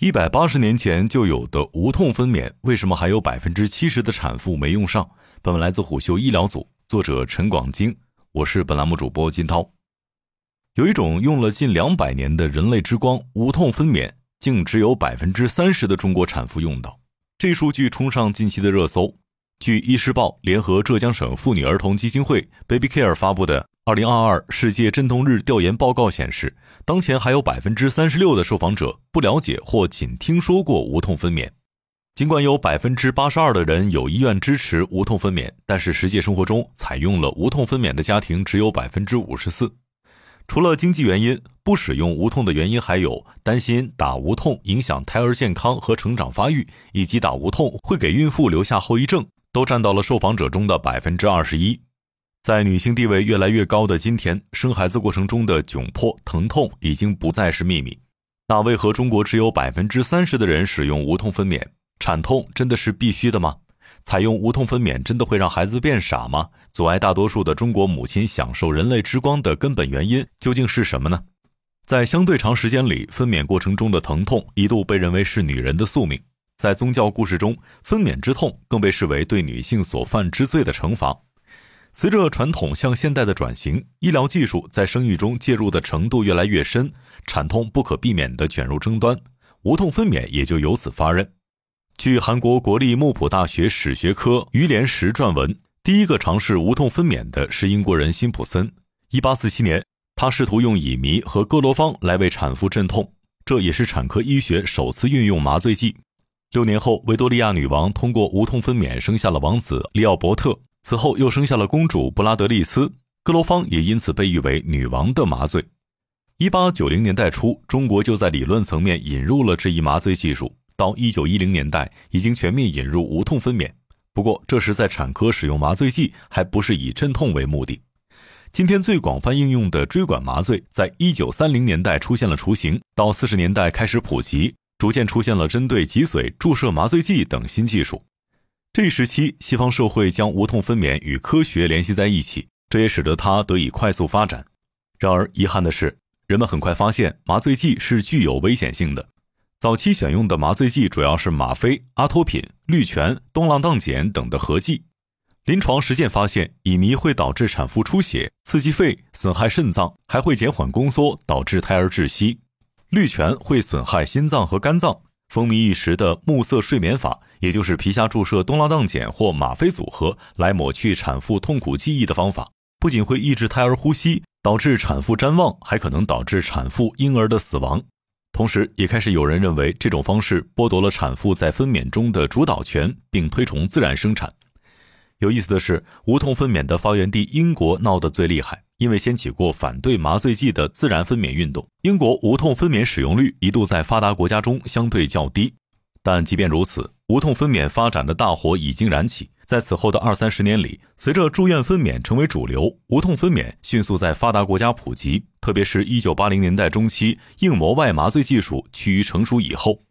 一百八十年前就有的无痛分娩，为什么还有百分之七十的产妇没用上？本文来自虎嗅医疗组，作者陈广京，我是本栏目主播金涛。有一种用了近两百年的人类之光——无痛分娩，竟只有百分之三十的中国产妇用到，这数据冲上近期的热搜。据《医师报》联合浙江省妇女儿童基金会 Baby Care 发布的。二零二二世界阵痛日调研报告显示，当前还有百分之三十六的受访者不了解或仅听说过无痛分娩。尽管有百分之八十二的人有意愿支持无痛分娩，但是实际生活中采用了无痛分娩的家庭只有百分之五十四。除了经济原因，不使用无痛的原因还有担心打无痛影响胎儿健康和成长发育，以及打无痛会给孕妇留下后遗症，都占到了受访者中的百分之二十一。在女性地位越来越高的今天，生孩子过程中的窘迫、疼痛已经不再是秘密。那为何中国只有百分之三十的人使用无痛分娩？产痛真的是必须的吗？采用无痛分娩真的会让孩子变傻吗？阻碍大多数的中国母亲享受人类之光的根本原因究竟是什么呢？在相对长时间里，分娩过程中的疼痛一度被认为是女人的宿命。在宗教故事中，分娩之痛更被视为对女性所犯之罪的惩罚。随着传统向现代的转型，医疗技术在生育中介入的程度越来越深，产痛不可避免地卷入争端，无痛分娩也就由此发轫。据韩国国立木浦大学史学科于连石撰文，第一个尝试无痛分娩的是英国人辛普森。1847年，他试图用乙醚和哥罗芳来为产妇镇痛，这也是产科医学首次运用麻醉剂。六年后，维多利亚女王通过无痛分娩生下了王子利奥伯特。此后又生下了公主布拉德利斯，哥罗芳也因此被誉为“女王的麻醉”。一八九零年代初，中国就在理论层面引入了这一麻醉技术，到一九一零年代已经全面引入无痛分娩。不过，这时在产科使用麻醉剂还不是以镇痛为目的。今天最广泛应用的椎管麻醉，在一九三零年代出现了雏形，到四十年代开始普及，逐渐出现了针对脊髓注射麻醉剂等新技术。这一时期，西方社会将无痛分娩与科学联系在一起，这也使得它得以快速发展。然而，遗憾的是，人们很快发现麻醉剂是具有危险性的。早期选用的麻醉剂主要是吗啡、阿托品、氯醛、东莨菪碱等的合剂。临床实践发现，乙醚会导致产妇出血、刺激肺、损害肾脏，还会减缓宫缩，导致胎儿窒息；氯醛会损害心脏和肝脏。风靡一时的目色睡眠法，也就是皮下注射东莨菪碱或吗啡组合来抹去产妇痛苦记忆的方法，不仅会抑制胎儿呼吸，导致产妇谵妄，还可能导致产妇婴儿的死亡。同时，也开始有人认为这种方式剥夺了产妇在分娩中的主导权，并推崇自然生产。有意思的是，无痛分娩的发源地英国闹得最厉害。因为掀起过反对麻醉剂的自然分娩运动，英国无痛分娩使用率一度在发达国家中相对较低。但即便如此，无痛分娩发展的大火已经燃起。在此后的二三十年里，随着住院分娩成为主流，无痛分娩迅速在发达国家普及。特别是一九八零年代中期，硬膜外麻醉技术趋于成熟以后，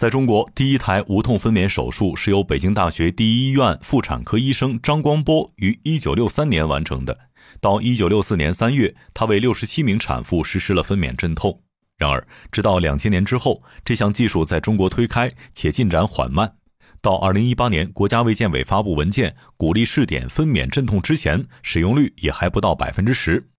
在中国第一台无痛分娩手术是由北京大学第一医院妇产科医生张光波于一九六三年完成的。到一九六四年三月，他为六十七名产妇实施了分娩镇痛。然而，直到两千年之后，这项技术在中国推开且进展缓慢。到二零一八年，国家卫健委发布文件鼓励试点分娩镇痛之前，使用率也还不到百分之十。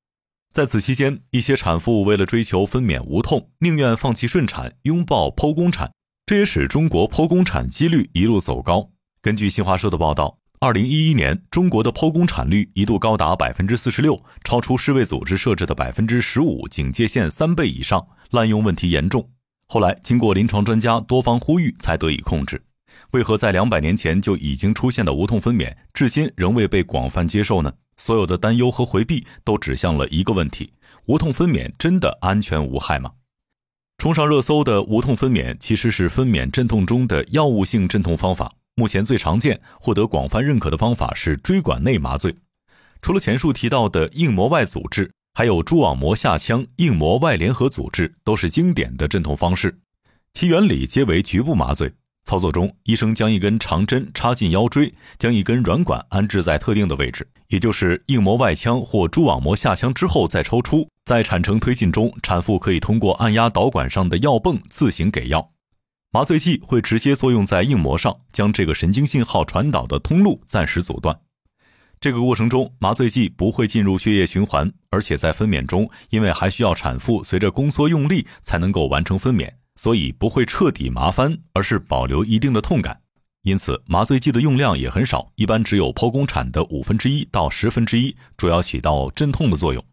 在此期间，一些产妇为了追求分娩无痛，宁愿放弃顺产，拥抱剖宫产，这也使中国剖宫产几率一路走高。根据新华社的报道。二零一一年，中国的剖宫产率一度高达百分之四十六，超出世卫组织设置的百分之十五警戒线三倍以上，滥用问题严重。后来，经过临床专家多方呼吁，才得以控制。为何在两百年前就已经出现的无痛分娩，至今仍未被广泛接受呢？所有的担忧和回避都指向了一个问题：无痛分娩真的安全无害吗？冲上热搜的无痛分娩，其实是分娩镇痛中的药物性镇痛方法。目前最常见、获得广泛认可的方法是椎管内麻醉。除了前述提到的硬膜外阻滞，还有蛛网膜下腔硬膜外联合阻滞，都是经典的镇痛方式。其原理皆为局部麻醉。操作中，医生将一根长针插进腰椎，将一根软管安置在特定的位置，也就是硬膜外腔或蛛网膜下腔之后再抽出。在产程推进中，产妇可以通过按压导管上的药泵自行给药。麻醉剂会直接作用在硬膜上，将这个神经信号传导的通路暂时阻断。这个过程中，麻醉剂不会进入血液循环，而且在分娩中，因为还需要产妇随着宫缩用力才能够完成分娩，所以不会彻底麻翻，而是保留一定的痛感。因此，麻醉剂的用量也很少，一般只有剖宫产的五分之一到十分之一，主要起到镇痛的作用。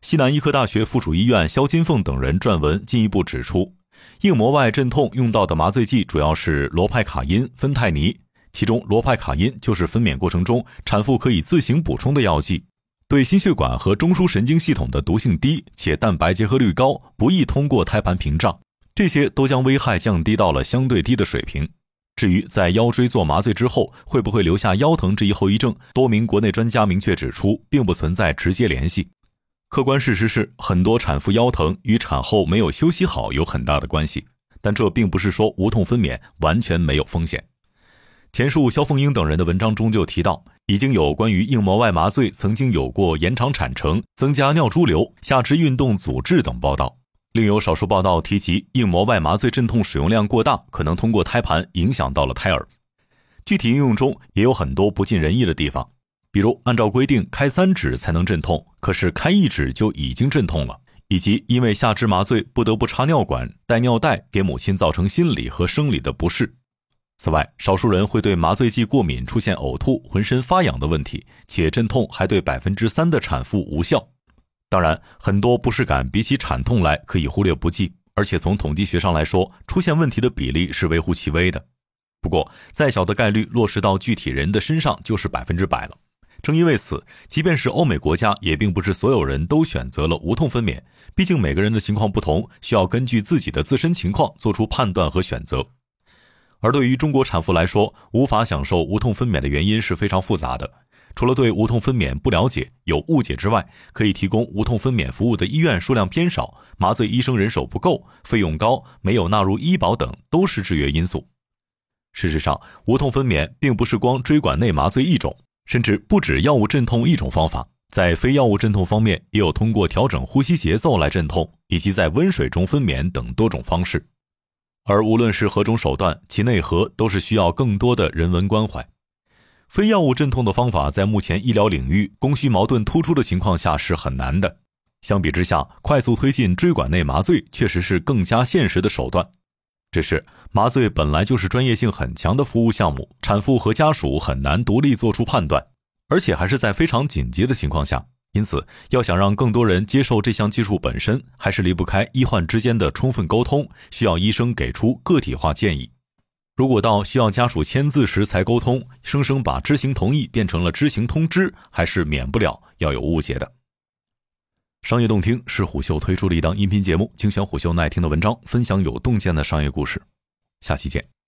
西南医科大学附属医院肖金凤等人撰文进一步指出。硬膜外镇痛用到的麻醉剂主要是罗派卡因、芬太尼，其中罗派卡因就是分娩过程中产妇可以自行补充的药剂，对心血管和中枢神经系统的毒性低，且蛋白结合率高，不易通过胎盘屏障，这些都将危害降低到了相对低的水平。至于在腰椎做麻醉之后会不会留下腰疼这一后遗症，多名国内专家明确指出，并不存在直接联系。客观事实是，很多产妇腰疼与产后没有休息好有很大的关系，但这并不是说无痛分娩完全没有风险。前述肖凤英等人的文章中就提到，已经有关于硬膜外麻醉曾经有过延长产程、增加尿潴留、下肢运动阻滞等报道，另有少数报道提及硬膜外麻醉镇痛使用量过大，可能通过胎盘影响到了胎儿。具体应用中也有很多不尽人意的地方。比如，按照规定开三指才能镇痛，可是开一指就已经镇痛了；以及因为下肢麻醉不得不插尿管、带尿袋，给母亲造成心理和生理的不适。此外，少数人会对麻醉剂过敏，出现呕吐、浑身发痒的问题，且镇痛还对百分之三的产妇无效。当然，很多不适感比起产痛来可以忽略不计，而且从统计学上来说，出现问题的比例是微乎其微的。不过，再小的概率落实到具体人的身上就是百分之百了。正因为此，即便是欧美国家，也并不是所有人都选择了无痛分娩。毕竟每个人的情况不同，需要根据自己的自身情况做出判断和选择。而对于中国产妇来说，无法享受无痛分娩的原因是非常复杂的。除了对无痛分娩不了解、有误解之外，可以提供无痛分娩服务的医院数量偏少、麻醉医生人手不够、费用高、没有纳入医保等，都是制约因素。事实上，无痛分娩并不是光椎管内麻醉一种。甚至不止药物镇痛一种方法，在非药物镇痛方面，也有通过调整呼吸节奏来镇痛，以及在温水中分娩等多种方式。而无论是何种手段，其内核都是需要更多的人文关怀。非药物镇痛的方法，在目前医疗领域供需矛盾突出的情况下是很难的。相比之下，快速推进椎管内麻醉确实是更加现实的手段。只是麻醉本来就是专业性很强的服务项目，产妇和家属很难独立做出判断，而且还是在非常紧急的情况下。因此，要想让更多人接受这项技术本身，还是离不开医患之间的充分沟通，需要医生给出个体化建议。如果到需要家属签字时才沟通，生生把知情同意变成了知情通知，还是免不了要有误解的。商业洞听是虎嗅推出的一档音频节目，精选虎嗅耐听的文章，分享有洞见的商业故事。下期见。